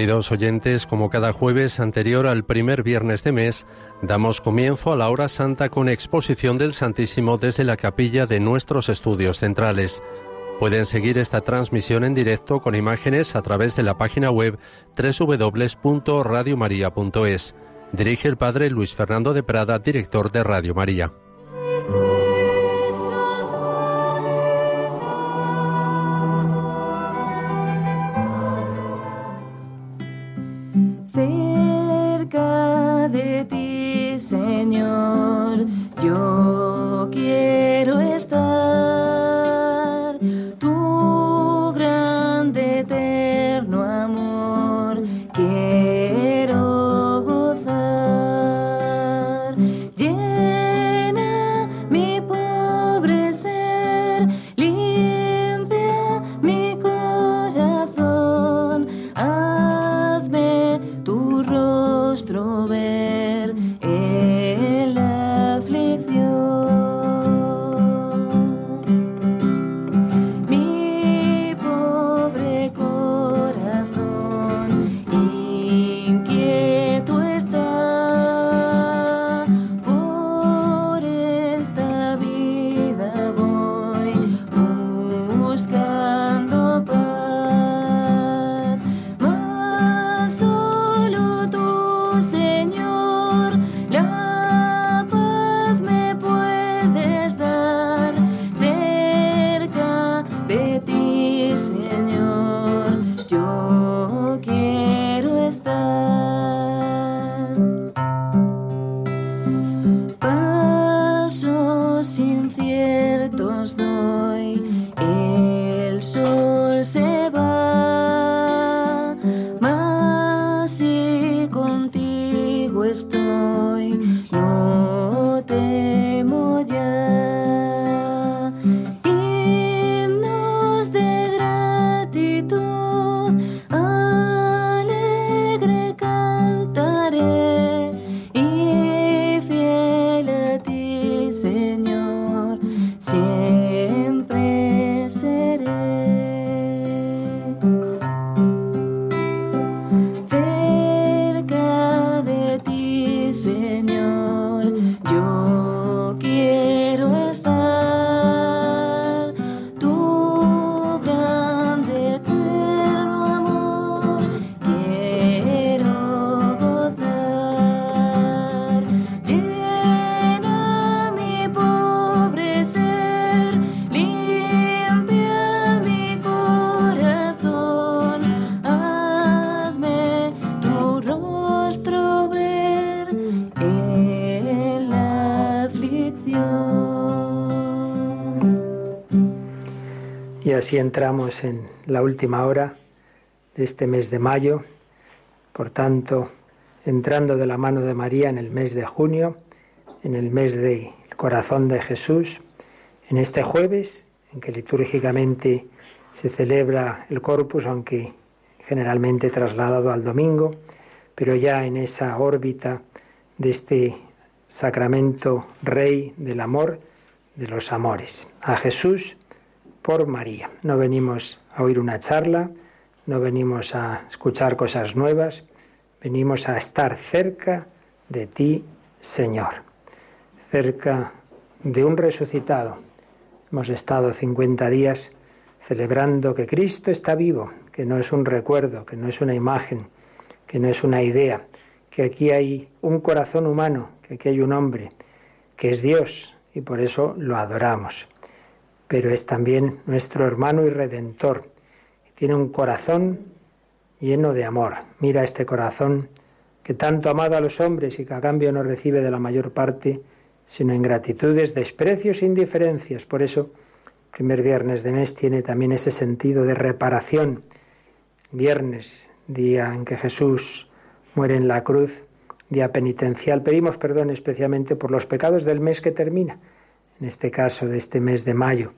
Queridos oyentes, como cada jueves anterior al primer viernes de mes, damos comienzo a la hora santa con exposición del Santísimo desde la capilla de nuestros estudios centrales. Pueden seguir esta transmisión en directo con imágenes a través de la página web www.radiomaria.es. Dirige el Padre Luis Fernando de Prada, director de Radio María. Así entramos en la última hora de este mes de mayo, por tanto, entrando de la mano de María en el mes de junio, en el mes del corazón de Jesús, en este jueves, en que litúrgicamente se celebra el corpus, aunque generalmente trasladado al domingo, pero ya en esa órbita de este sacramento rey del amor, de los amores. A Jesús por María. No venimos a oír una charla, no venimos a escuchar cosas nuevas, venimos a estar cerca de ti, Señor, cerca de un resucitado. Hemos estado 50 días celebrando que Cristo está vivo, que no es un recuerdo, que no es una imagen, que no es una idea, que aquí hay un corazón humano, que aquí hay un hombre, que es Dios, y por eso lo adoramos pero es también nuestro hermano y redentor. Tiene un corazón lleno de amor. Mira este corazón que tanto ha amado a los hombres y que a cambio no recibe de la mayor parte sino ingratitudes, desprecios e indiferencias. Por eso, el primer viernes de mes tiene también ese sentido de reparación. Viernes, día en que Jesús muere en la cruz, día penitencial. Pedimos perdón especialmente por los pecados del mes que termina en este caso de este mes de mayo.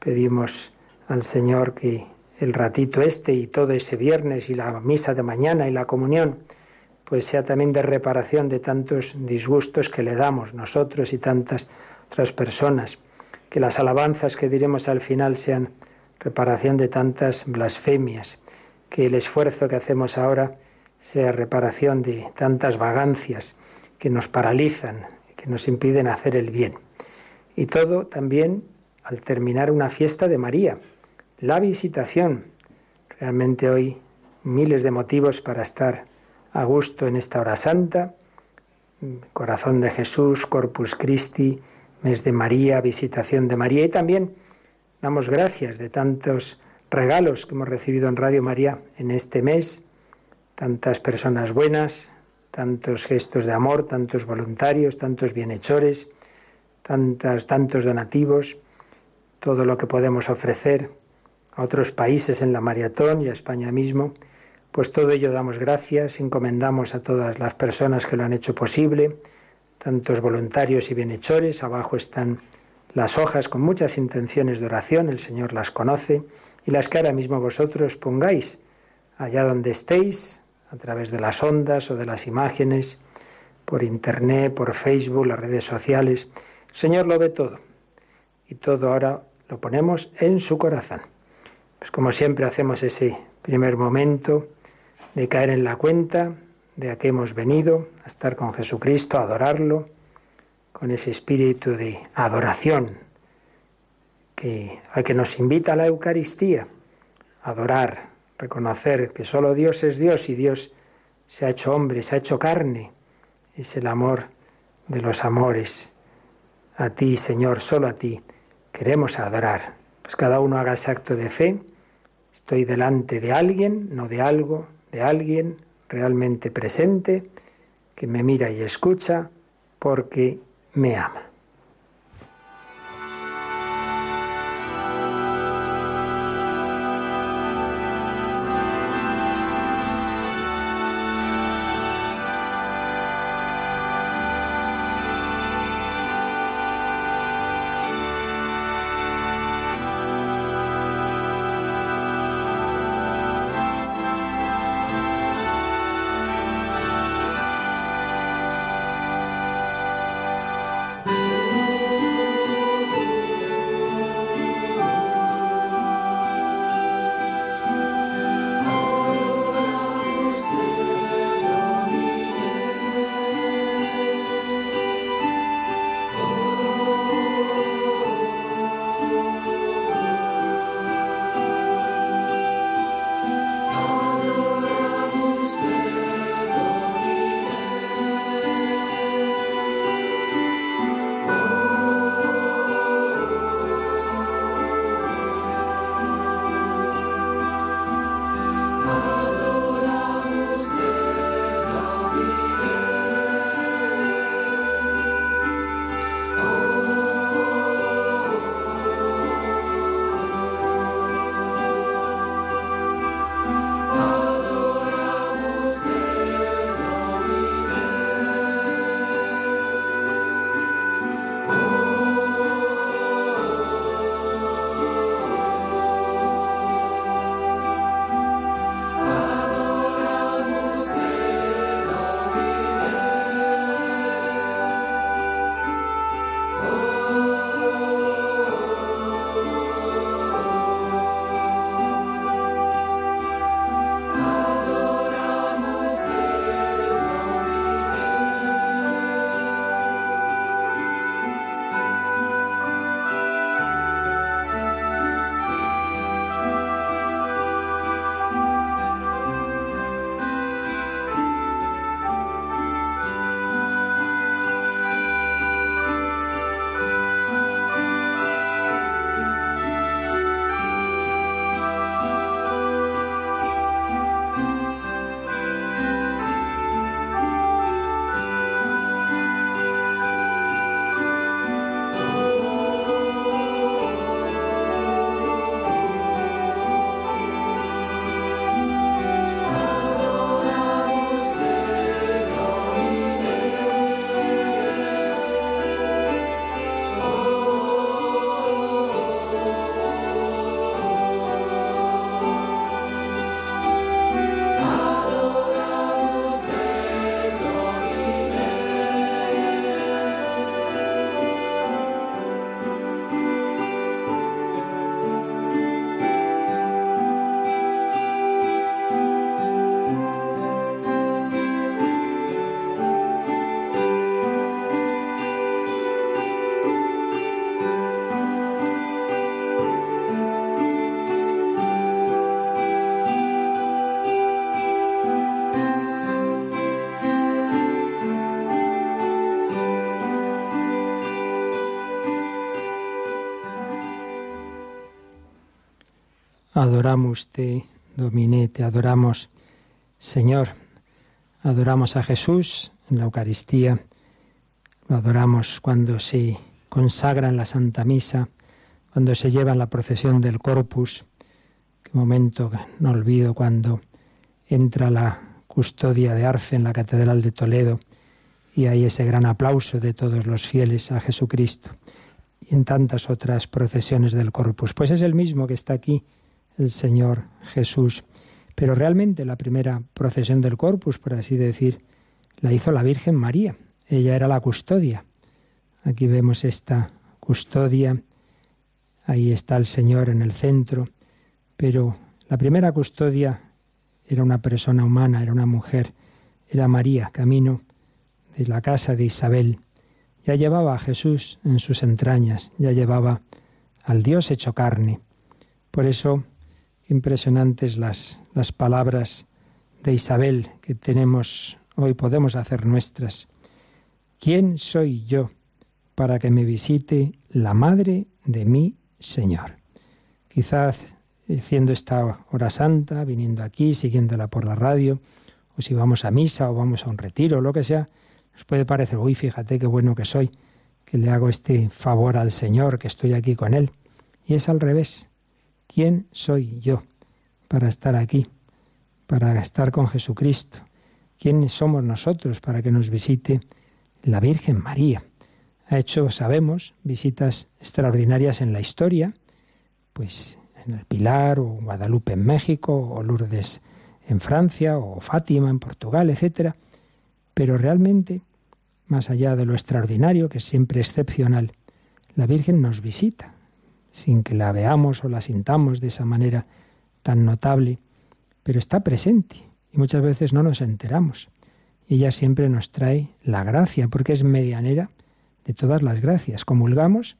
Pedimos al Señor que el ratito este y todo ese viernes y la misa de mañana y la comunión, pues sea también de reparación de tantos disgustos que le damos nosotros y tantas otras personas. Que las alabanzas que diremos al final sean reparación de tantas blasfemias. que el esfuerzo que hacemos ahora sea reparación de tantas vagancias que nos paralizan, que nos impiden hacer el bien. Y todo también al terminar una fiesta de María, la visitación. Realmente hoy miles de motivos para estar a gusto en esta hora santa. Corazón de Jesús, Corpus Christi, mes de María, visitación de María y también damos gracias de tantos regalos que hemos recibido en Radio María en este mes, tantas personas buenas, tantos gestos de amor, tantos voluntarios, tantos bienhechores, tantas, tantos donativos, todo lo que podemos ofrecer a otros países en la maratón y a España mismo, pues todo ello damos gracias, encomendamos a todas las personas que lo han hecho posible, tantos voluntarios y bienhechores, abajo están las hojas con muchas intenciones de oración, el Señor las conoce, y las que ahora mismo vosotros pongáis allá donde estéis, a través de las ondas o de las imágenes, por internet, por Facebook, las redes sociales. El Señor lo ve todo y todo ahora lo ponemos en su corazón. Pues como siempre hacemos ese primer momento de caer en la cuenta de a qué hemos venido, a estar con Jesucristo, a adorarlo, con ese espíritu de adoración que, a que nos invita a la Eucaristía, adorar, reconocer que solo Dios es Dios y Dios se ha hecho hombre, se ha hecho carne. Es el amor de los amores. A ti, Señor, solo a ti queremos adorar. Pues cada uno haga ese acto de fe. Estoy delante de alguien, no de algo, de alguien realmente presente, que me mira y escucha porque me ama. Adoramos te, Dominé, te adoramos, Señor. Adoramos a Jesús en la Eucaristía, lo adoramos cuando se consagra en la Santa Misa, cuando se lleva en la procesión del Corpus. Qué momento no olvido cuando entra la custodia de Arfe en la Catedral de Toledo y hay ese gran aplauso de todos los fieles a Jesucristo y en tantas otras procesiones del Corpus. Pues es el mismo que está aquí el Señor Jesús. Pero realmente la primera procesión del Corpus, por así decir, la hizo la Virgen María. Ella era la custodia. Aquí vemos esta custodia. Ahí está el Señor en el centro. Pero la primera custodia era una persona humana, era una mujer, era María, camino de la casa de Isabel. Ya llevaba a Jesús en sus entrañas, ya llevaba al Dios hecho carne. Por eso impresionantes las, las palabras de Isabel que tenemos hoy, podemos hacer nuestras. ¿Quién soy yo para que me visite la madre de mi Señor? Quizás haciendo esta hora santa, viniendo aquí, siguiéndola por la radio, o si vamos a misa o vamos a un retiro, o lo que sea, nos puede parecer, uy, fíjate qué bueno que soy, que le hago este favor al Señor, que estoy aquí con Él. Y es al revés. ¿Quién soy yo para estar aquí, para estar con Jesucristo? ¿Quiénes somos nosotros para que nos visite la Virgen María? Ha hecho, sabemos, visitas extraordinarias en la historia, pues en el Pilar o Guadalupe en México o Lourdes en Francia o Fátima en Portugal, etc. Pero realmente, más allá de lo extraordinario, que es siempre excepcional, la Virgen nos visita, sin que la veamos o la sintamos de esa manera tan notable, pero está presente y muchas veces no nos enteramos. Ella siempre nos trae la gracia, porque es medianera de todas las gracias. Comulgamos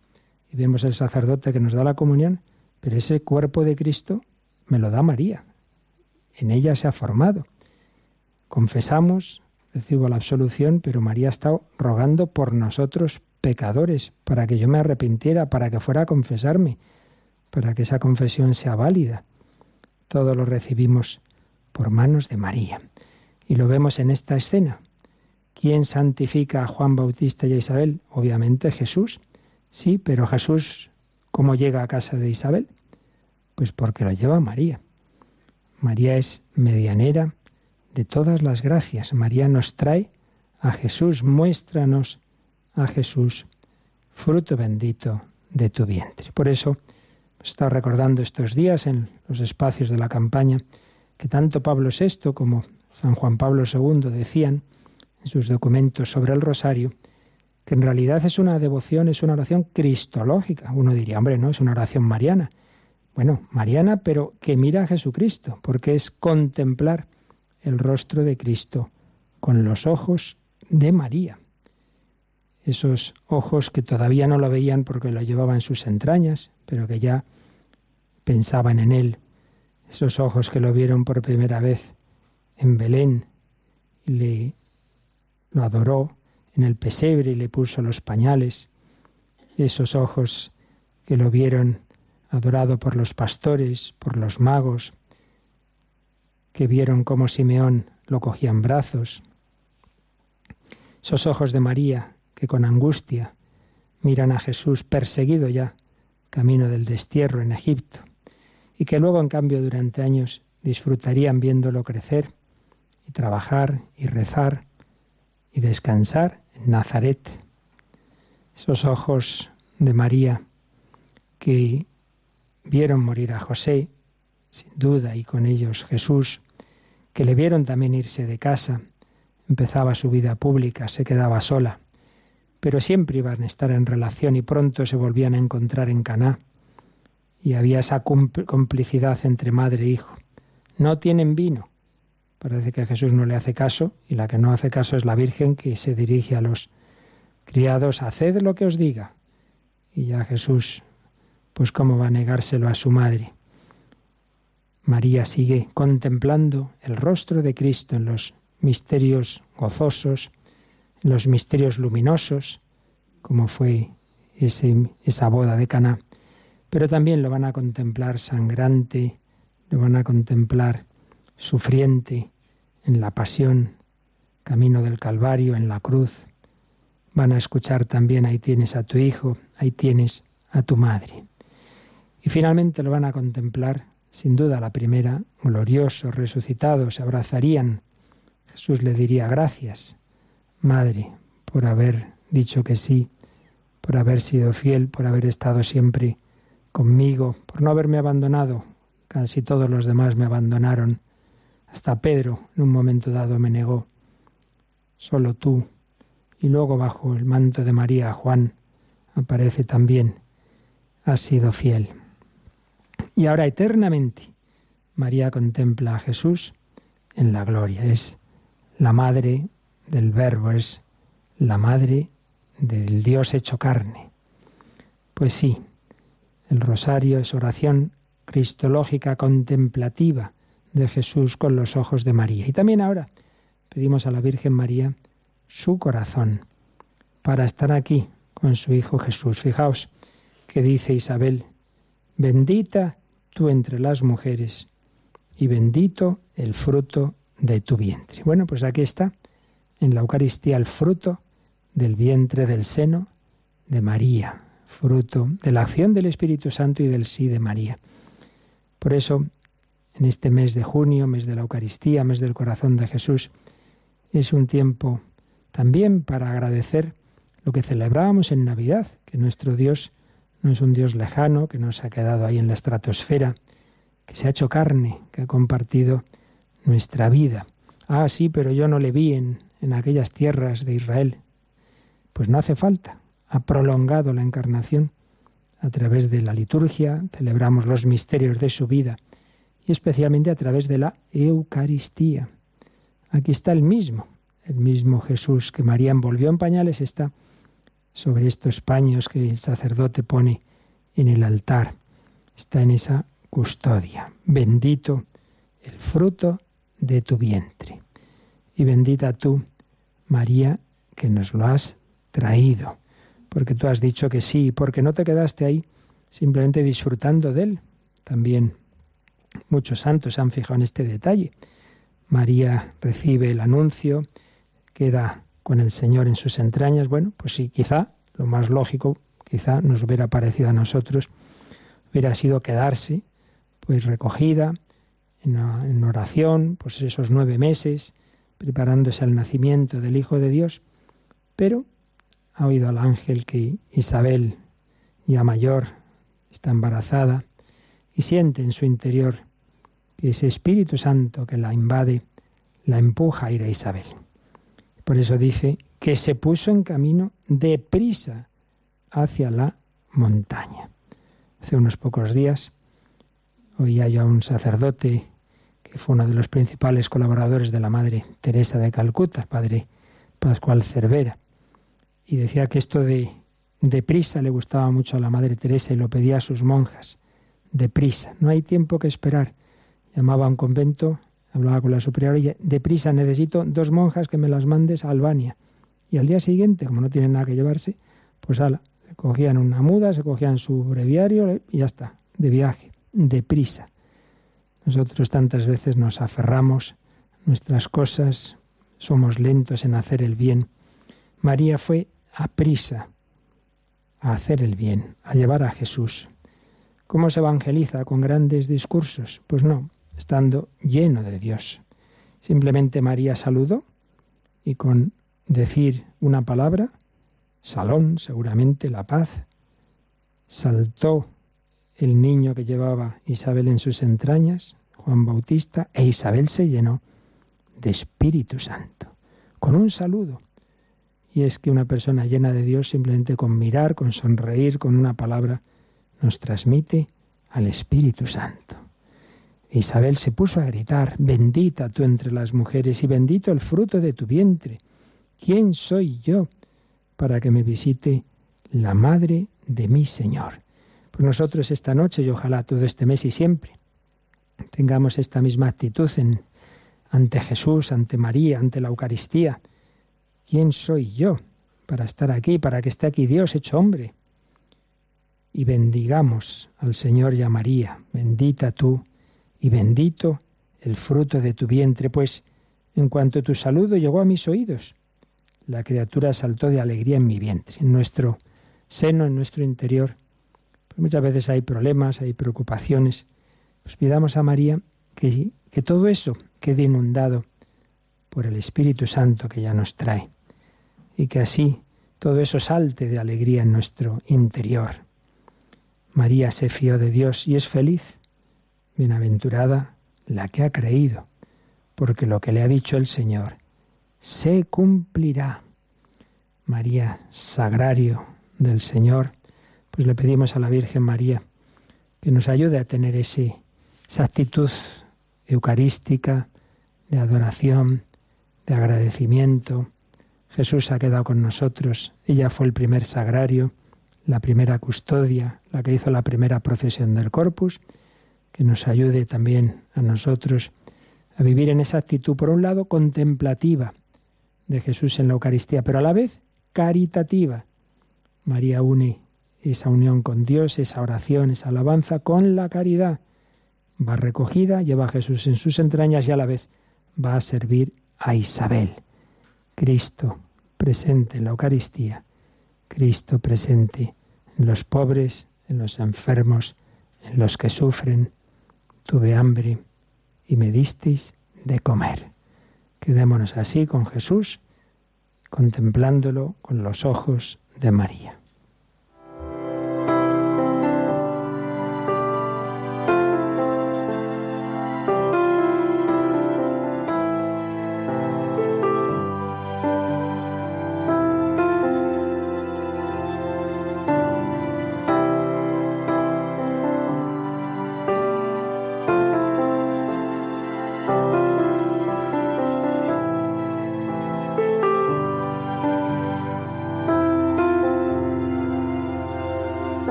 y vemos al sacerdote que nos da la comunión, pero ese cuerpo de Cristo me lo da María. En ella se ha formado. Confesamos, recibo la absolución, pero María ha estado rogando por nosotros pecadores, para que yo me arrepintiera, para que fuera a confesarme, para que esa confesión sea válida. Todo lo recibimos por manos de María. Y lo vemos en esta escena. ¿Quién santifica a Juan Bautista y a Isabel? Obviamente Jesús. Sí, pero Jesús, ¿cómo llega a casa de Isabel? Pues porque lo lleva María. María es medianera de todas las gracias. María nos trae a Jesús, muéstranos a Jesús, fruto bendito de tu vientre. Por eso estado recordando estos días en los espacios de la campaña que tanto Pablo VI como San Juan Pablo II decían en sus documentos sobre el rosario que en realidad es una devoción, es una oración cristológica. Uno diría, hombre, no, es una oración mariana. Bueno, mariana, pero que mira a Jesucristo, porque es contemplar el rostro de Cristo con los ojos de María esos ojos que todavía no lo veían porque lo llevaba en sus entrañas, pero que ya pensaban en él, esos ojos que lo vieron por primera vez en Belén y le lo adoró en el pesebre y le puso los pañales, esos ojos que lo vieron adorado por los pastores, por los magos, que vieron cómo Simeón lo cogía en brazos, esos ojos de María que con angustia miran a Jesús perseguido ya, camino del destierro en Egipto, y que luego en cambio durante años disfrutarían viéndolo crecer y trabajar y rezar y descansar en Nazaret. Esos ojos de María que vieron morir a José, sin duda, y con ellos Jesús, que le vieron también irse de casa, empezaba su vida pública, se quedaba sola, pero siempre iban a estar en relación y pronto se volvían a encontrar en Caná. Y había esa complicidad entre madre e hijo. No tienen vino. Parece que Jesús no le hace caso y la que no hace caso es la Virgen que se dirige a los criados, haced lo que os diga. Y ya Jesús, pues cómo va a negárselo a su madre. María sigue contemplando el rostro de Cristo en los misterios gozosos, los misterios luminosos, como fue ese, esa boda de Caná, pero también lo van a contemplar sangrante, lo van a contemplar sufriente en la pasión, camino del Calvario, en la cruz. Van a escuchar también, ahí tienes a tu hijo, ahí tienes a tu madre. Y finalmente lo van a contemplar, sin duda la primera, glorioso, resucitado, se abrazarían. Jesús le diría gracias, Madre, por haber dicho que sí, por haber sido fiel, por haber estado siempre conmigo, por no haberme abandonado. Casi todos los demás me abandonaron. Hasta Pedro en un momento dado me negó. Solo tú. Y luego bajo el manto de María Juan aparece también. Has sido fiel. Y ahora eternamente María contempla a Jesús en la gloria. Es la madre del Verbo, es la madre del Dios hecho carne. Pues sí, el rosario es oración cristológica contemplativa de Jesús con los ojos de María. Y también ahora pedimos a la Virgen María su corazón para estar aquí con su Hijo Jesús. Fijaos que dice Isabel, bendita tú entre las mujeres y bendito el fruto de tu vientre. Bueno, pues aquí está en la Eucaristía el fruto del vientre del seno de María, fruto de la acción del Espíritu Santo y del sí de María. Por eso, en este mes de junio, mes de la Eucaristía, mes del corazón de Jesús, es un tiempo también para agradecer lo que celebrábamos en Navidad, que nuestro Dios no es un Dios lejano, que nos ha quedado ahí en la estratosfera, que se ha hecho carne, que ha compartido nuestra vida. Ah, sí, pero yo no le vi en, en aquellas tierras de Israel. Pues no hace falta. Ha prolongado la encarnación. A través de la liturgia celebramos los misterios de su vida y especialmente a través de la Eucaristía. Aquí está el mismo, el mismo Jesús que María envolvió en pañales está sobre estos paños que el sacerdote pone en el altar. Está en esa custodia. Bendito el fruto de tu vientre. Y bendita tú, María, que nos lo has traído, porque tú has dicho que sí, porque no te quedaste ahí simplemente disfrutando de él. También muchos santos han fijado en este detalle. María recibe el anuncio, queda con el Señor en sus entrañas. Bueno, pues sí, quizá lo más lógico, quizá nos hubiera parecido a nosotros, hubiera sido quedarse, pues recogida en oración, pues esos nueve meses, preparándose al nacimiento del Hijo de Dios, pero ha oído al ángel que Isabel, ya mayor, está embarazada y siente en su interior que ese Espíritu Santo que la invade la empuja a ir a Isabel. Por eso dice que se puso en camino deprisa hacia la montaña. Hace unos pocos días oía yo a un sacerdote que fue uno de los principales colaboradores de la Madre Teresa de Calcuta, padre Pascual Cervera, y decía que esto de deprisa le gustaba mucho a la Madre Teresa y lo pedía a sus monjas. Deprisa, no hay tiempo que esperar. Llamaba a un convento, hablaba con la superiora y deprisa necesito dos monjas que me las mandes a Albania. Y al día siguiente, como no tienen nada que llevarse, pues ala, cogían una muda, se cogían su breviario y ya está, de viaje, deprisa. Nosotros tantas veces nos aferramos nuestras cosas, somos lentos en hacer el bien. María fue a prisa a hacer el bien, a llevar a Jesús. ¿Cómo se evangeliza? ¿Con grandes discursos? Pues no, estando lleno de Dios. Simplemente María saludó y con decir una palabra, salón, seguramente la paz, saltó el niño que llevaba Isabel en sus entrañas, Juan Bautista, e Isabel se llenó de Espíritu Santo, con un saludo. Y es que una persona llena de Dios simplemente con mirar, con sonreír, con una palabra, nos transmite al Espíritu Santo. Isabel se puso a gritar, bendita tú entre las mujeres y bendito el fruto de tu vientre. ¿Quién soy yo para que me visite la madre de mi Señor? Pues nosotros esta noche y ojalá todo este mes y siempre tengamos esta misma actitud ante Jesús, ante María, ante la Eucaristía, ¿Quién soy yo para estar aquí, para que esté aquí Dios hecho hombre? Y bendigamos al Señor y a María, bendita tú y bendito el fruto de tu vientre, pues en cuanto tu saludo llegó a mis oídos, la criatura saltó de alegría en mi vientre, en nuestro seno, en nuestro interior. Pues muchas veces hay problemas, hay preocupaciones. Pues pidamos a María que, que todo eso quede inundado por el Espíritu Santo que ya nos trae y que así todo eso salte de alegría en nuestro interior. María se fió de Dios y es feliz. Bienaventurada la que ha creído, porque lo que le ha dicho el Señor se cumplirá. María, sagrario del Señor, pues le pedimos a la Virgen María que nos ayude a tener ese, esa actitud eucarística de adoración, de agradecimiento. Jesús ha quedado con nosotros, ella fue el primer sagrario, la primera custodia, la que hizo la primera procesión del corpus, que nos ayude también a nosotros a vivir en esa actitud, por un lado, contemplativa de Jesús en la Eucaristía, pero a la vez caritativa. María une esa unión con Dios, esa oración, esa alabanza con la caridad. Va recogida, lleva a Jesús en sus entrañas y a la vez va a servir a Isabel. Cristo presente en la Eucaristía, Cristo presente en los pobres, en los enfermos, en los que sufren. Tuve hambre y me disteis de comer. Quedémonos así con Jesús, contemplándolo con los ojos de María.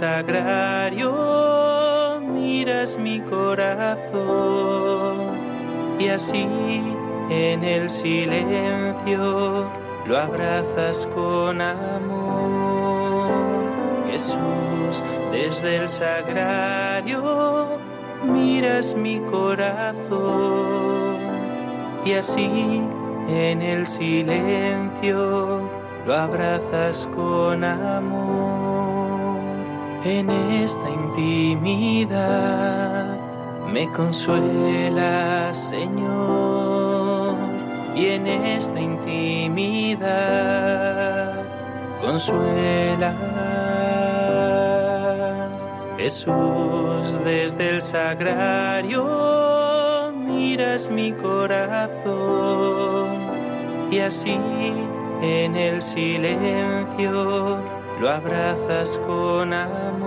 Sagrario miras mi corazón y así en el silencio lo abrazas con amor. Jesús, desde el sagrario miras mi corazón y así en el silencio lo abrazas con amor en esta intimidad. Me consuela, Señor, y en esta intimidad consuelas, Jesús, desde el sagrario miras mi corazón y así en el silencio lo abrazas con amor.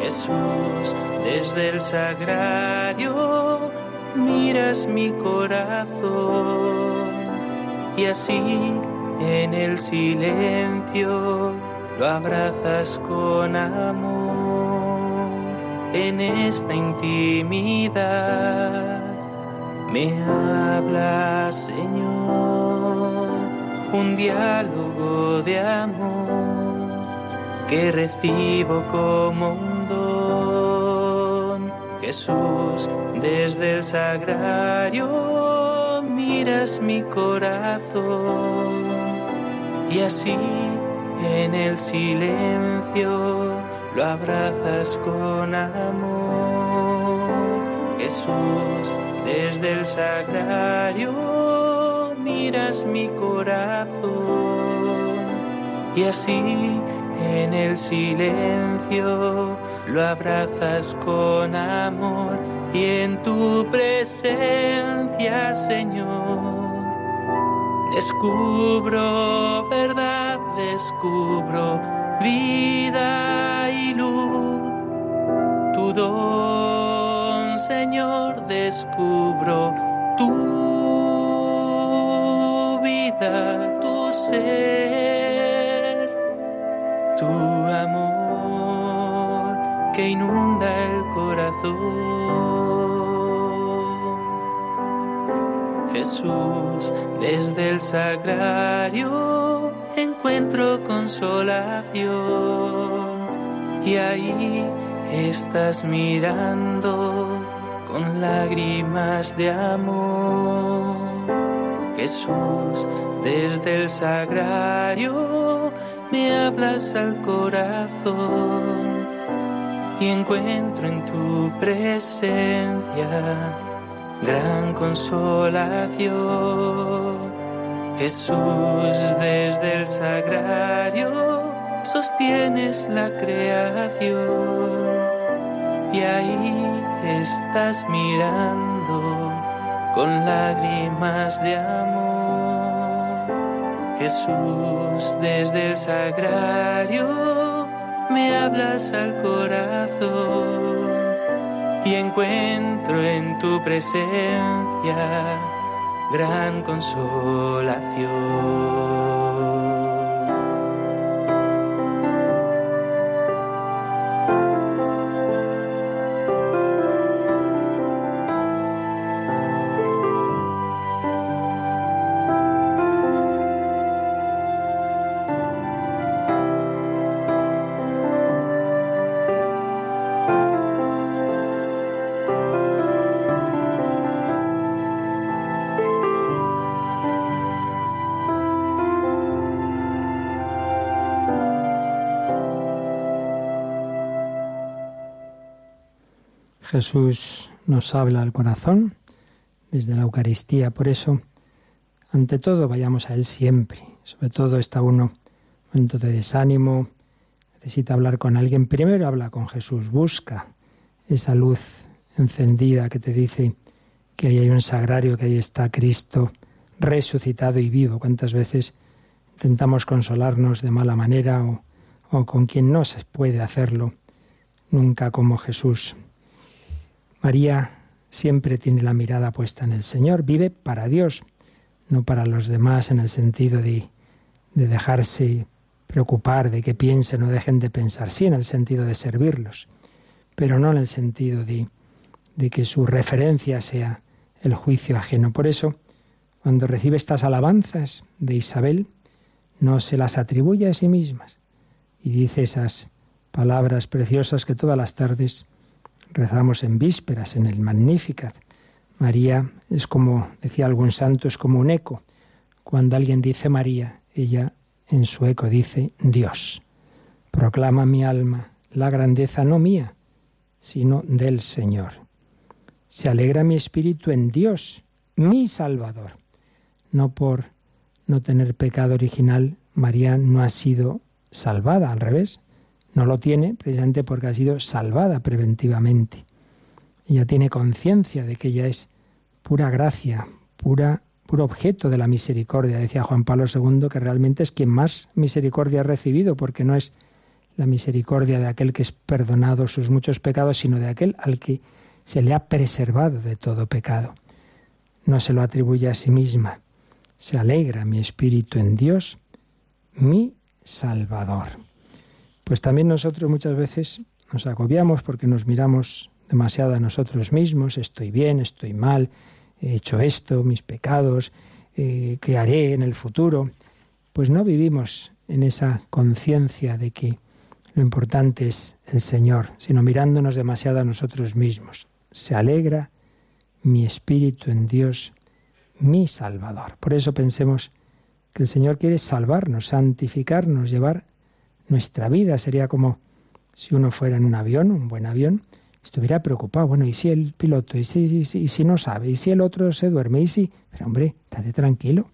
Jesús, desde el sagrario miras mi corazón y así en el silencio lo abrazas con amor. En esta intimidad me hablas, Señor, un diálogo de amor que recibo como un don. Jesús, desde el sagrario miras mi corazón y así en el silencio lo abrazas con amor. Jesús, desde el sagrario miras mi corazón y así en el silencio lo abrazas con amor y en tu presencia, Señor, descubro verdad, descubro vida y luz. Tu don, Señor, descubro tu vida, tu ser tu amor que inunda el corazón. Jesús, desde el sagrario encuentro consolación y ahí estás mirando con lágrimas de amor. Jesús, desde el sagrario me hablas al corazón y encuentro en tu presencia gran consolación. Jesús, desde el sagrario sostienes la creación y ahí estás mirando con lágrimas de amor. Jesús, desde el sagrario me hablas al corazón y encuentro en tu presencia gran consolación. Jesús nos habla al corazón desde la Eucaristía. Por eso, ante todo, vayamos a Él siempre. Sobre todo está uno en momento de desánimo, necesita hablar con alguien. Primero habla con Jesús, busca esa luz encendida que te dice que ahí hay un sagrario, que ahí está Cristo resucitado y vivo. ¿Cuántas veces intentamos consolarnos de mala manera o, o con quien no se puede hacerlo? Nunca como Jesús. María siempre tiene la mirada puesta en el Señor, vive para Dios, no para los demás en el sentido de, dejarse preocupar, de que piensen o dejen de pensar, sí en el sentido de servirlos, pero no en el sentido de, de que su referencia sea el juicio ajeno. Por eso, cuando recibe estas alabanzas de Isabel, no se las atribuye a sí mismas y dice esas palabras preciosas que todas las tardes rezamos en vísperas, en el Magnificat. María es como, decía algún santo, es como un eco. Cuando alguien dice María, ella en su eco dice Dios. Proclama mi alma la grandeza no mía, sino del Señor. Se alegra mi espíritu en Dios, mi Salvador. No por no tener pecado original, María no ha sido salvada, al revés. No lo tiene precisamente porque ha sido salvada preventivamente. Ella tiene conciencia de que ella es pura gracia, pura, puro objeto de la misericordia. Decía Juan Pablo II que realmente es quien más misericordia ha recibido, porque no es la misericordia de aquel que es perdonado sus muchos pecados, sino de aquel al que se le ha preservado de todo pecado. No se lo atribuye a sí misma. Se alegra mi espíritu en Dios, mi Salvador. Pues también nosotros muchas veces nos agobiamos porque nos miramos demasiado a nosotros mismos, estoy bien, estoy mal, he hecho esto, mis pecados, eh, qué haré en el futuro. Pues no vivimos en esa conciencia de que lo importante es el Señor, sino mirándonos demasiado a nosotros mismos. Se alegra mi espíritu en Dios, mi Salvador. Por eso pensemos que el Señor quiere salvarnos, santificarnos, llevar nuestra vida. Sería como si uno fuera en un avión, un buen avión, estuviera preocupado. Bueno, ¿y si el piloto? ¿Y si, si, no sabe? ¿Y si el otro se duerme? ¿Y si...? Pero hombre, estate tranquilo,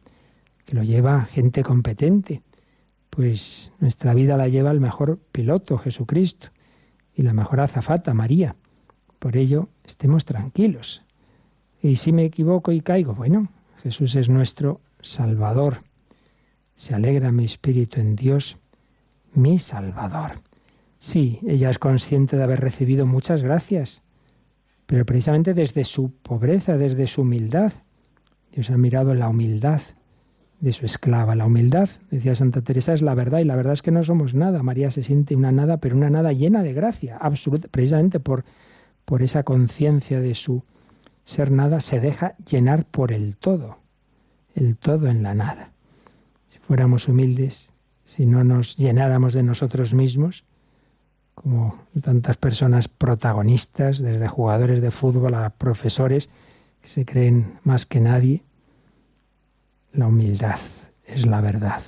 que lo lleva gente competente. Pues nuestra vida la lleva el mejor piloto, Jesucristo, y la mejor azafata, María. Por ello, estemos tranquilos. ¿Y si me equivoco y caigo? Bueno, Jesús es nuestro Salvador. Se alegra mi espíritu en Dios mi Salvador. Sí, ella es consciente de haber recibido muchas gracias, pero precisamente desde su pobreza, desde su humildad. Dios ha mirado la humildad de su esclava. La humildad, decía Santa Teresa, es la verdad y la verdad es que no somos nada. María se siente una nada, pero una nada llena de gracia, absoluta, precisamente por, por esa conciencia de su ser nada, se deja llenar por el todo, el todo en la nada. Si fuéramos humildes, si no nos llenáramos de nosotros mismos, como tantas personas protagonistas, desde jugadores de fútbol a profesores que se creen más que nadie. La humildad es la verdad.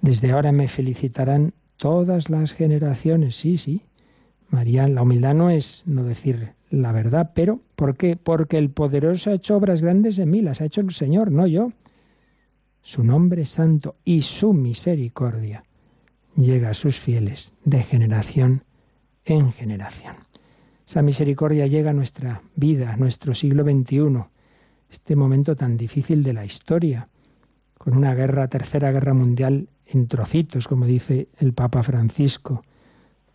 Desde ahora me felicitarán todas las generaciones. Sí, sí. María, la humildad no es no decir la verdad, pero ¿por qué? Porque el poderoso ha hecho obras grandes en mí, las ha hecho el Señor, no yo. Su nombre santo y su misericordia llega a sus fieles de generación en generación. Esa misericordia llega a nuestra vida, a nuestro siglo XXI, este momento tan difícil de la historia, con una guerra, tercera guerra mundial en trocitos, como dice el Papa Francisco,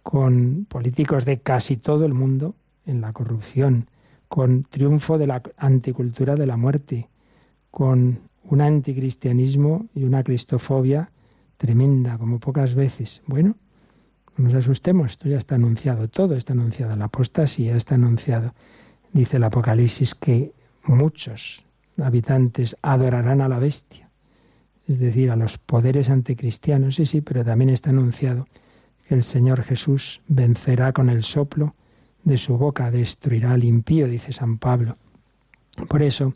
con políticos de casi todo el mundo en la corrupción, con triunfo de la anticultura de la muerte, con un anticristianismo y una cristofobia tremenda, como pocas veces. Bueno, no nos asustemos, esto ya está anunciado, todo está anunciado, la apostasía está anunciado. Dice el Apocalipsis que muchos habitantes adorarán a la bestia, es decir, a los poderes anticristianos, sí, sí, pero también está anunciado que el Señor Jesús vencerá con el soplo de su boca, destruirá al impío, dice San Pablo. Por eso,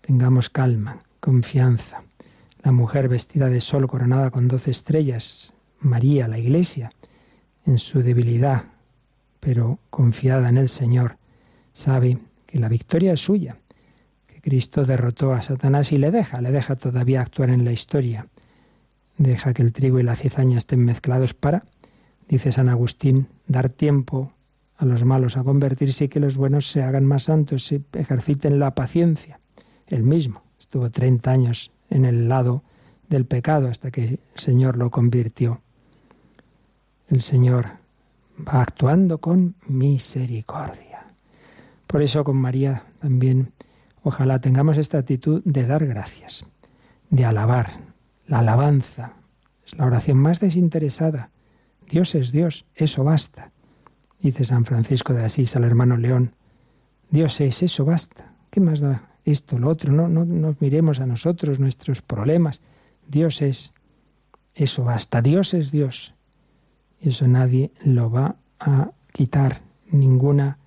tengamos calma, confianza. La mujer vestida de sol coronada con doce estrellas, María, la Iglesia, en su debilidad, pero confiada en el Señor, sabe que la victoria es suya, que Cristo derrotó a Satanás y le deja, le deja todavía actuar en la historia. Deja que el trigo y la cizaña estén mezclados para, dice San Agustín, dar tiempo a los malos a convertirse y que los buenos se hagan más santos, se ejerciten la paciencia. El mismo estuvo 30 años en el lado del pecado hasta que el Señor lo convirtió. El Señor va actuando con misericordia. Por eso con María también ojalá tengamos esta actitud de dar gracias, de alabar. La alabanza es la oración más desinteresada. Dios es Dios, eso basta. Dice San Francisco de Asís al hermano León, Dios es, eso basta. ¿Qué más da esto, lo otro? No, no nos miremos a nosotros, nuestros problemas. Dios es, eso basta. Dios es Dios. Y eso nadie lo va a quitar, ninguna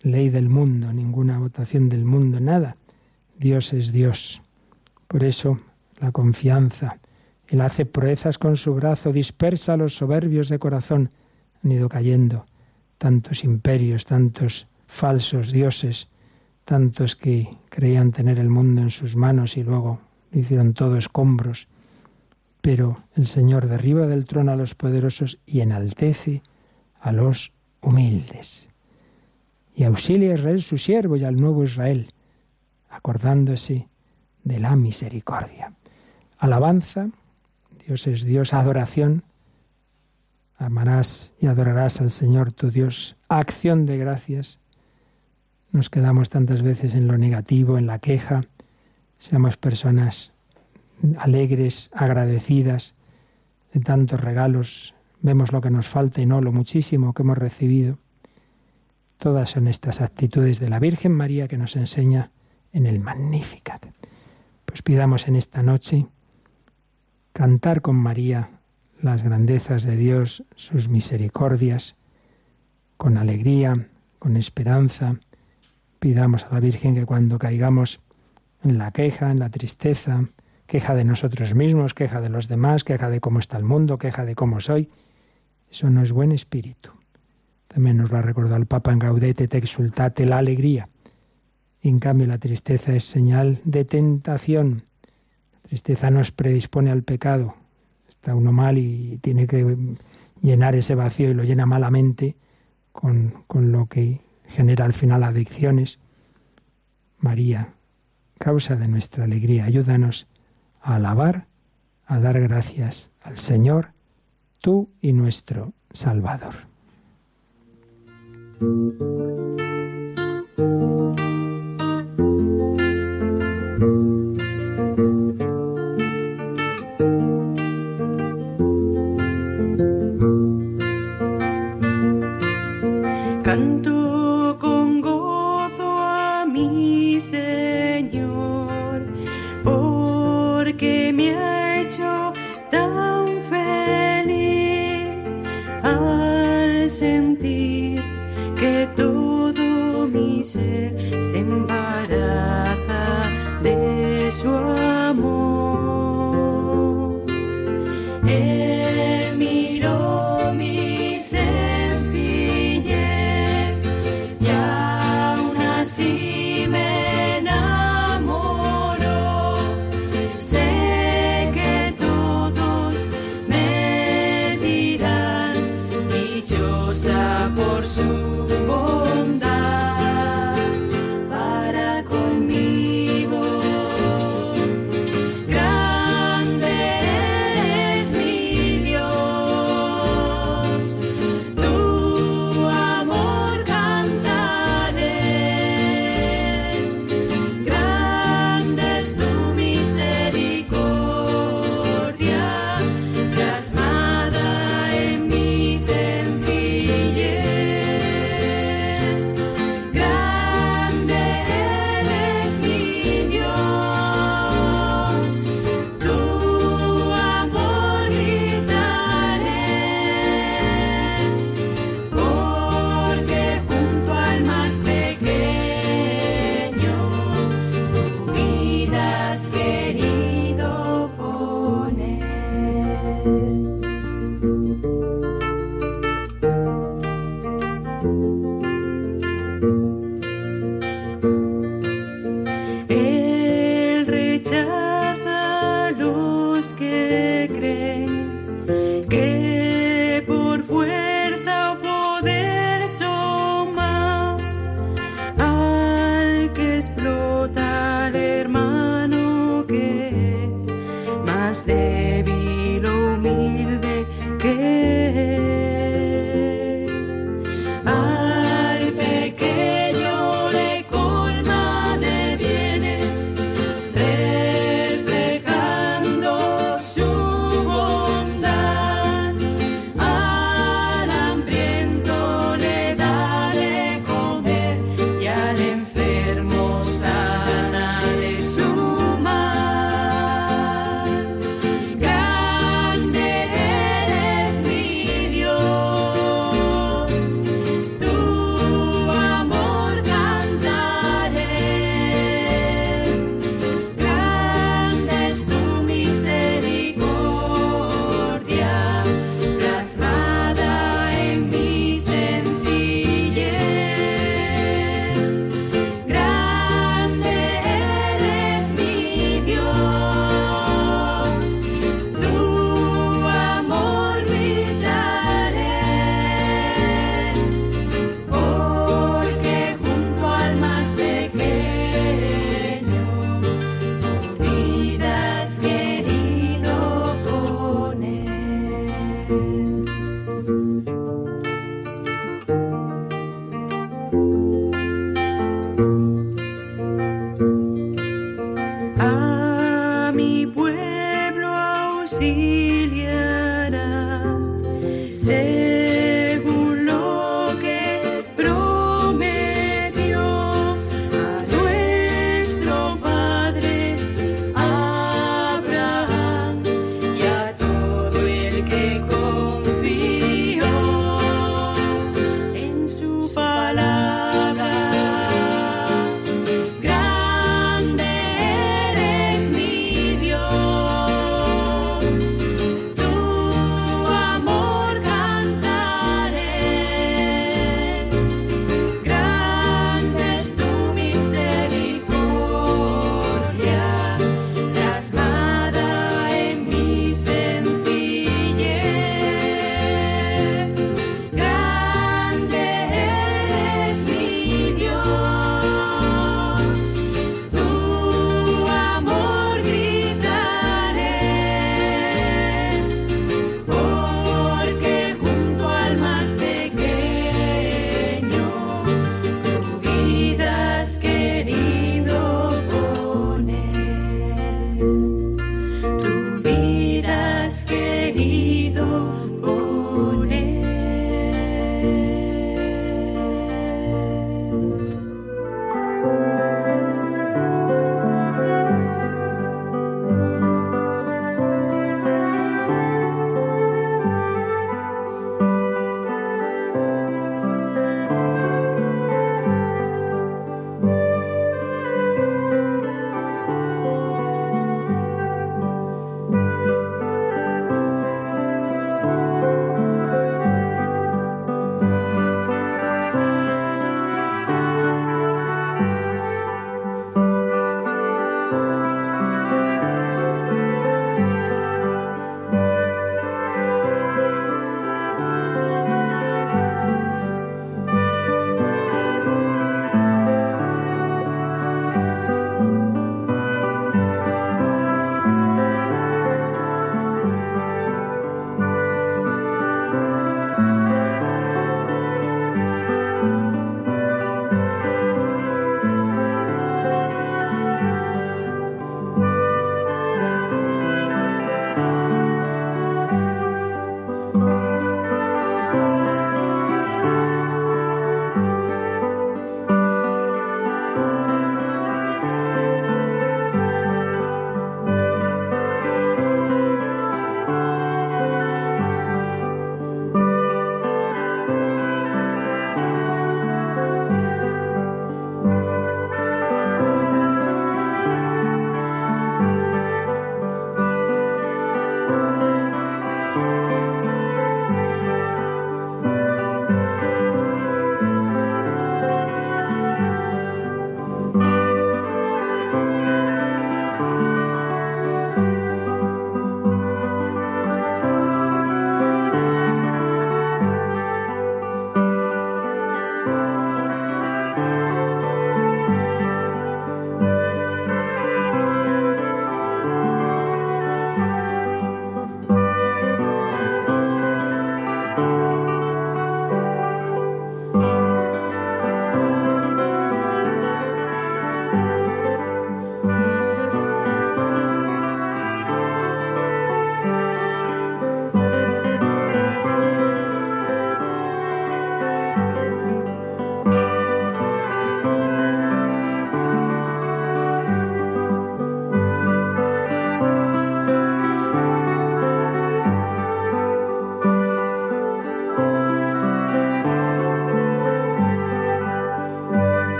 ley del mundo, ninguna votación del mundo, nada. Dios es Dios. Por eso la confianza. Él hace proezas con su brazo, dispersa a los soberbios de corazón. Han ido cayendo tantos imperios, tantos falsos dioses, tantos que creían tener el mundo en sus manos y luego lo hicieron todo escombros. Pero el Señor derriba del trono a los poderosos y enaltece a los humildes. Y auxilia a Israel su siervo y al nuevo Israel, acordándose de la misericordia. Alabanza, Dios es Dios, adoración, amarás y adorarás al Señor tu Dios, acción de gracias. Nos quedamos tantas veces en lo negativo, en la queja, seamos personas alegres, agradecidas de tantos regalos, vemos lo que nos falta y no lo muchísimo que hemos recibido. Todas son estas actitudes de la Virgen María que nos enseña en el Magnificat. Pues pidamos en esta noche cantar con María las grandezas de Dios, sus misericordias, con alegría, con esperanza. Pidamos a la Virgen que cuando caigamos en la queja, en la tristeza, queja de nosotros mismos, queja de los demás, queja de cómo está el mundo, queja de cómo soy. Eso no es buen espíritu. También nos lo ha recordado el Papa en Gaudete te exultate la alegría. En cambio la tristeza es señal de tentación. La tristeza nos predispone al pecado. Está uno mal y tiene que llenar ese vacío y lo llena malamente con, con lo que genera al final adicciones. María, causa de nuestra alegría, ayúdanos a alabar, a dar gracias al Señor, tú y nuestro Salvador.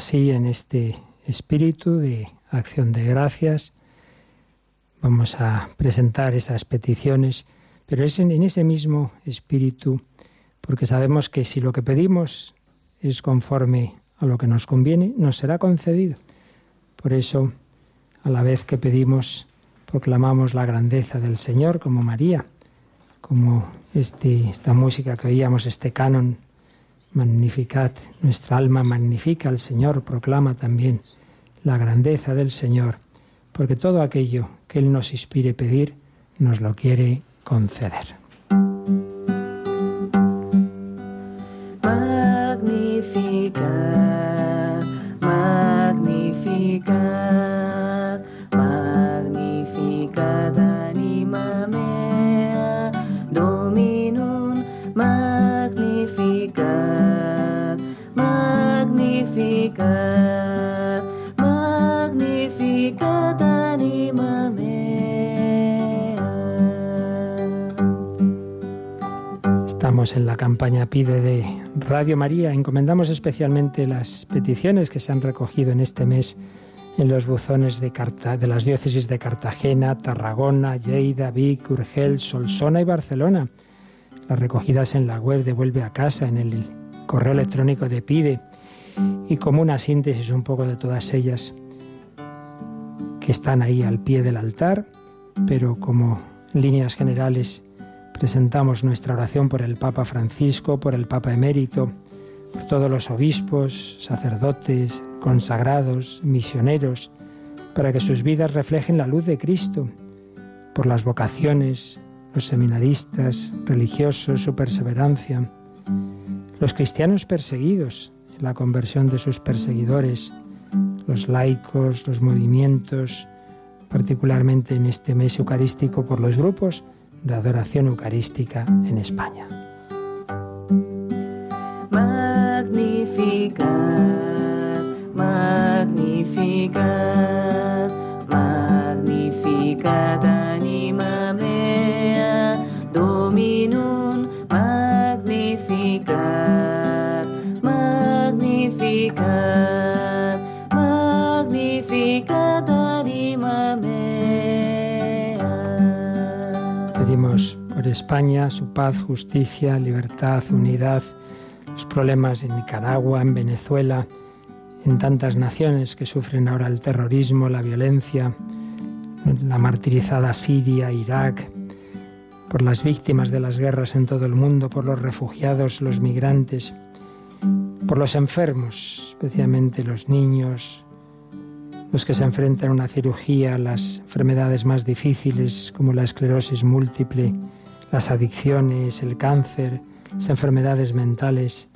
Así en este espíritu de acción de gracias. Vamos a presentar esas peticiones, pero es en, ese mismo espíritu, porque sabemos que si lo que pedimos es conforme a lo que nos conviene, nos será concedido. Por eso, a la vez que pedimos, proclamamos la grandeza del Señor, como María, como este, esta música que oíamos, este canon, Magnificat, nuestra alma magnifica al Señor, proclama también la grandeza del Señor, porque todo aquello que Él nos inspire pedir, nos lo quiere conceder. En la campaña Pide de Radio María. Encomendamos especialmente las peticiones que se han recogido en este mes en los buzones de, de las diócesis de Cartagena, Tarragona, Lleida, Vic, Urgel, Solsona y Barcelona. Las recogidas en la web de Vuelve a Casa, en el correo electrónico de Pide. Y como una síntesis un poco de todas ellas que están ahí al pie del altar, pero como líneas generales Presentamos nuestra oración por el Papa Francisco, por el Papa Emérito, por todos los obispos, sacerdotes, consagrados, misioneros, para que sus vidas reflejen la luz de Cristo, por las vocaciones, los seminaristas, religiosos, su perseverancia, los cristianos perseguidos, la conversión de sus perseguidores, los laicos, los movimientos, particularmente en este mes eucarístico por los grupos de adoración eucarística en España. Magnificat, magnificat, magnificat España, su paz, justicia, libertad, unidad, los problemas en Nicaragua, en Venezuela, en tantas naciones que sufren ahora el terrorismo, la violencia, la martirizada Siria, Irak, por las víctimas de las guerras en todo el mundo, por los refugiados, los migrantes, por los enfermos, especialmente los niños, los que se enfrentan a una cirugía, las enfermedades más difíciles como la esclerosis múltiple, las adicciones, el cáncer, las enfermedades mentales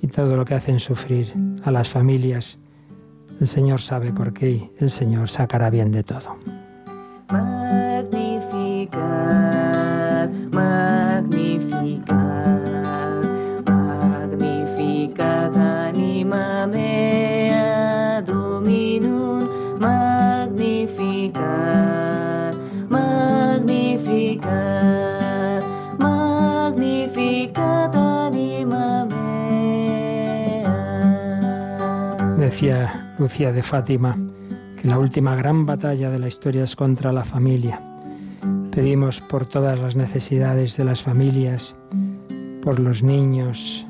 y todo lo que hacen sufrir a las familias. El Señor sabe por qué, el Señor sacará bien de todo. Decía Lucía de Fátima que la última gran batalla de la historia es contra la familia. Pedimos por todas las necesidades de las familias, por los niños,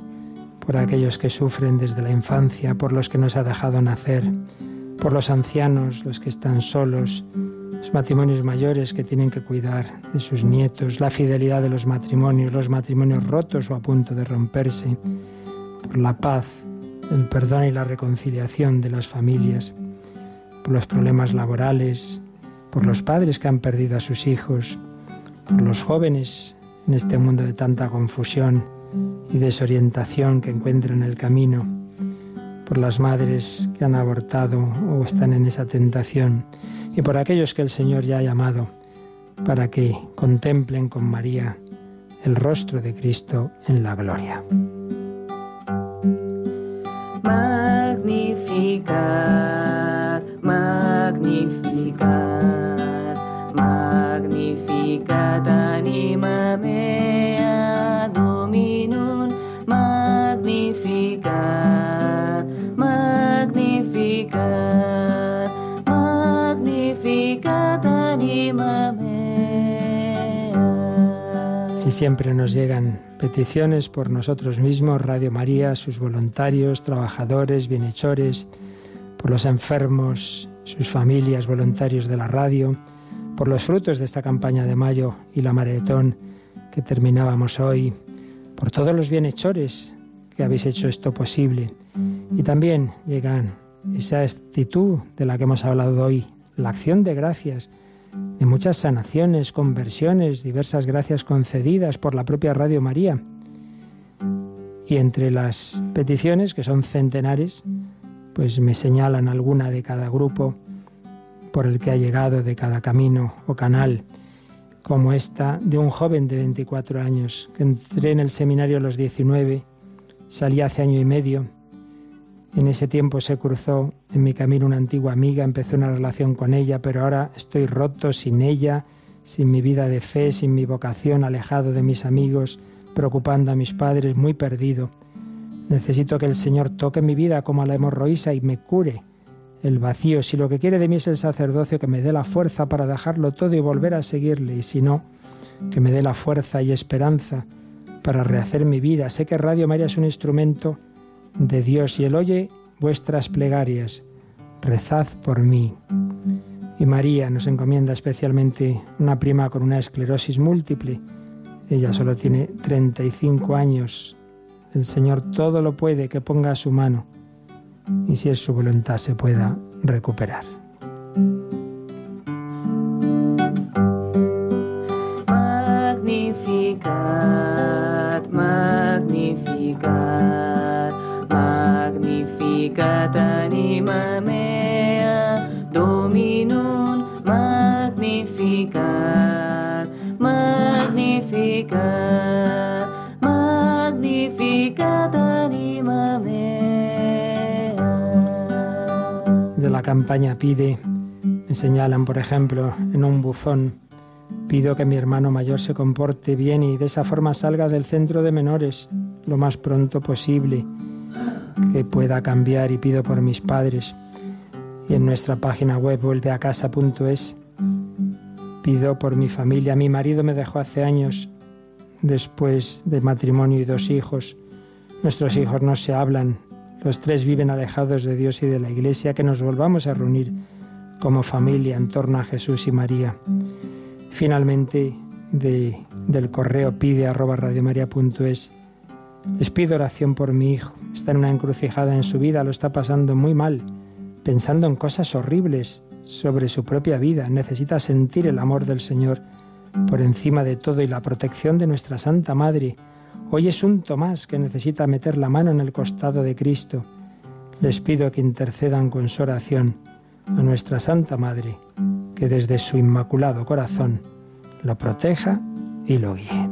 por aquellos que sufren desde la infancia, por los que nos ha dejado nacer, por los ancianos, los que están solos, los matrimonios mayores que tienen que cuidar de sus nietos, la fidelidad de los matrimonios, los matrimonios rotos o a punto de romperse, por la paz el perdón y la reconciliación de las familias, por los problemas laborales, por los padres que han perdido a sus hijos, por los jóvenes en este mundo de tanta confusión y desorientación que encuentran el camino, por las madres que han abortado o están en esa tentación, y por aquellos que el Señor ya ha llamado para que contemplen con María el rostro de Cristo en la gloria. magnificat, magnificat, magnificat anima mea Dominum, magnificat, magnificat, magnificat anima mea. Y siempre nos llegan peticiones por nosotros mismos, Radio María, sus voluntarios, trabajadores, bienhechores, por los enfermos, sus familias, voluntarios de la radio, por los frutos de esta campaña de mayo y la maratón que terminábamos hoy, por todos los bienhechores que habéis hecho esto posible. Y también llegan esa actitud de la que hemos hablado hoy, la acción de gracias, de muchas sanaciones, conversiones, diversas gracias concedidas por la propia Radio María. Y entre las peticiones, que son centenares, pues me señalan alguna de cada grupo por el que ha llegado, de cada camino o canal, como esta de un joven de 24 años, que entré en el seminario a los 19, salí hace año y medio, en ese tiempo se cruzó en mi camino una antigua amiga, empecé una relación con ella, pero ahora estoy roto sin ella, sin mi vida de fe, sin mi vocación, alejado de mis amigos, preocupando a mis padres, muy perdido. Necesito que el Señor toque mi vida como a la hemorroísa y me cure el vacío. Si lo que quiere de mí es el sacerdocio, que me dé la fuerza para dejarlo todo y volver a seguirle. Y si no, que me dé la fuerza y esperanza para rehacer mi vida. Sé que Radio María es un instrumento de Dios y Él oye vuestras plegarias. Rezad por mí. Y María nos encomienda especialmente una prima con una esclerosis múltiple. Ella solo tiene 35 años. El Señor todo lo puede, que ponga a su mano y si es su voluntad se pueda recuperar. Dominum. De la campaña Pide, me señalan, por ejemplo, en un buzón, pido que mi hermano mayor se comporte bien y de esa forma salga del centro de menores lo más pronto posible, que pueda cambiar y pido por mis padres. Y en nuestra página web vuelveacasa.es pido por mi familia. Mi marido me dejó hace años después de matrimonio y dos hijos. Nuestros hijos no se hablan, los tres viven alejados de Dios y de la Iglesia, que nos volvamos a reunir como familia en torno a Jesús y María. Finalmente, de- del correo pide arroba radiomaria.es, les pido oración por mi hijo. Está en una encrucijada en su vida, lo está pasando muy mal, pensando en cosas horribles sobre su propia vida. Necesita sentir el amor del Señor por encima de todo y la protección de nuestra Santa Madre. Hoy es un Tomás que necesita meter la mano en el costado de Cristo. Les pido que intercedan con su oración a nuestra Santa Madre, que desde su inmaculado corazón lo proteja y lo guíe.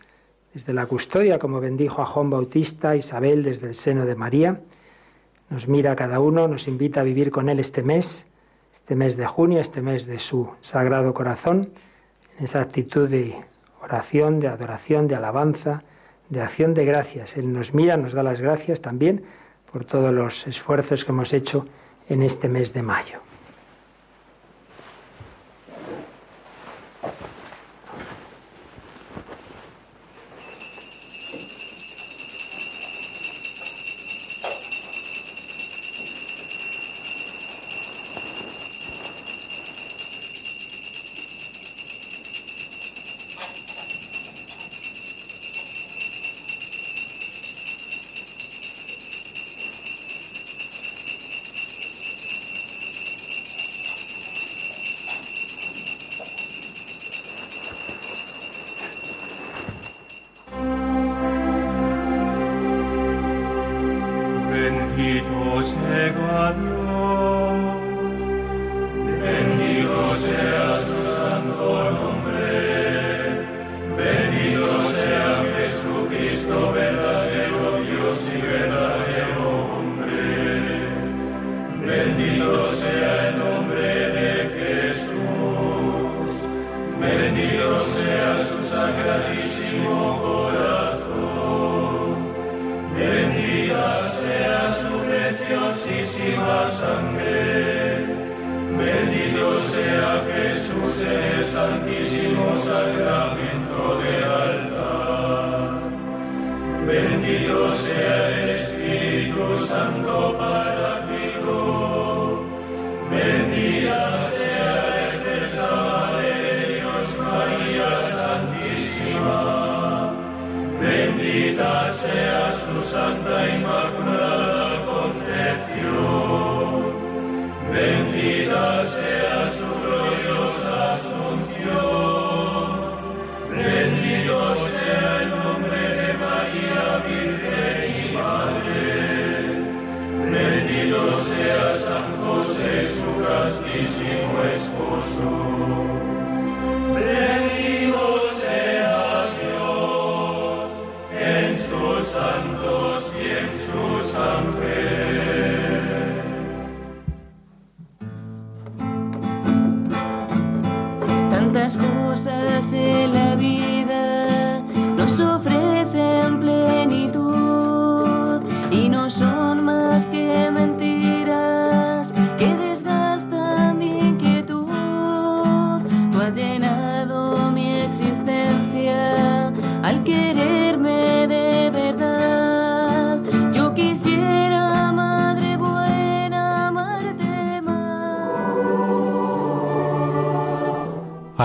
desde la custodia, como bendijo a Juan Bautista, Isabel desde el seno de María, nos mira cada uno, nos invita a vivir con Él este mes, este mes de junio, este mes de su Sagrado Corazón, en esa actitud de oración, de adoración, de alabanza, de acción de gracias. Él nos mira, nos da las gracias también por todos los esfuerzos que hemos hecho en este mes de mayo. Bendito sea Jesús en el santísimo sacramento del altar, bendito sea el Espíritu Santo Paráclito,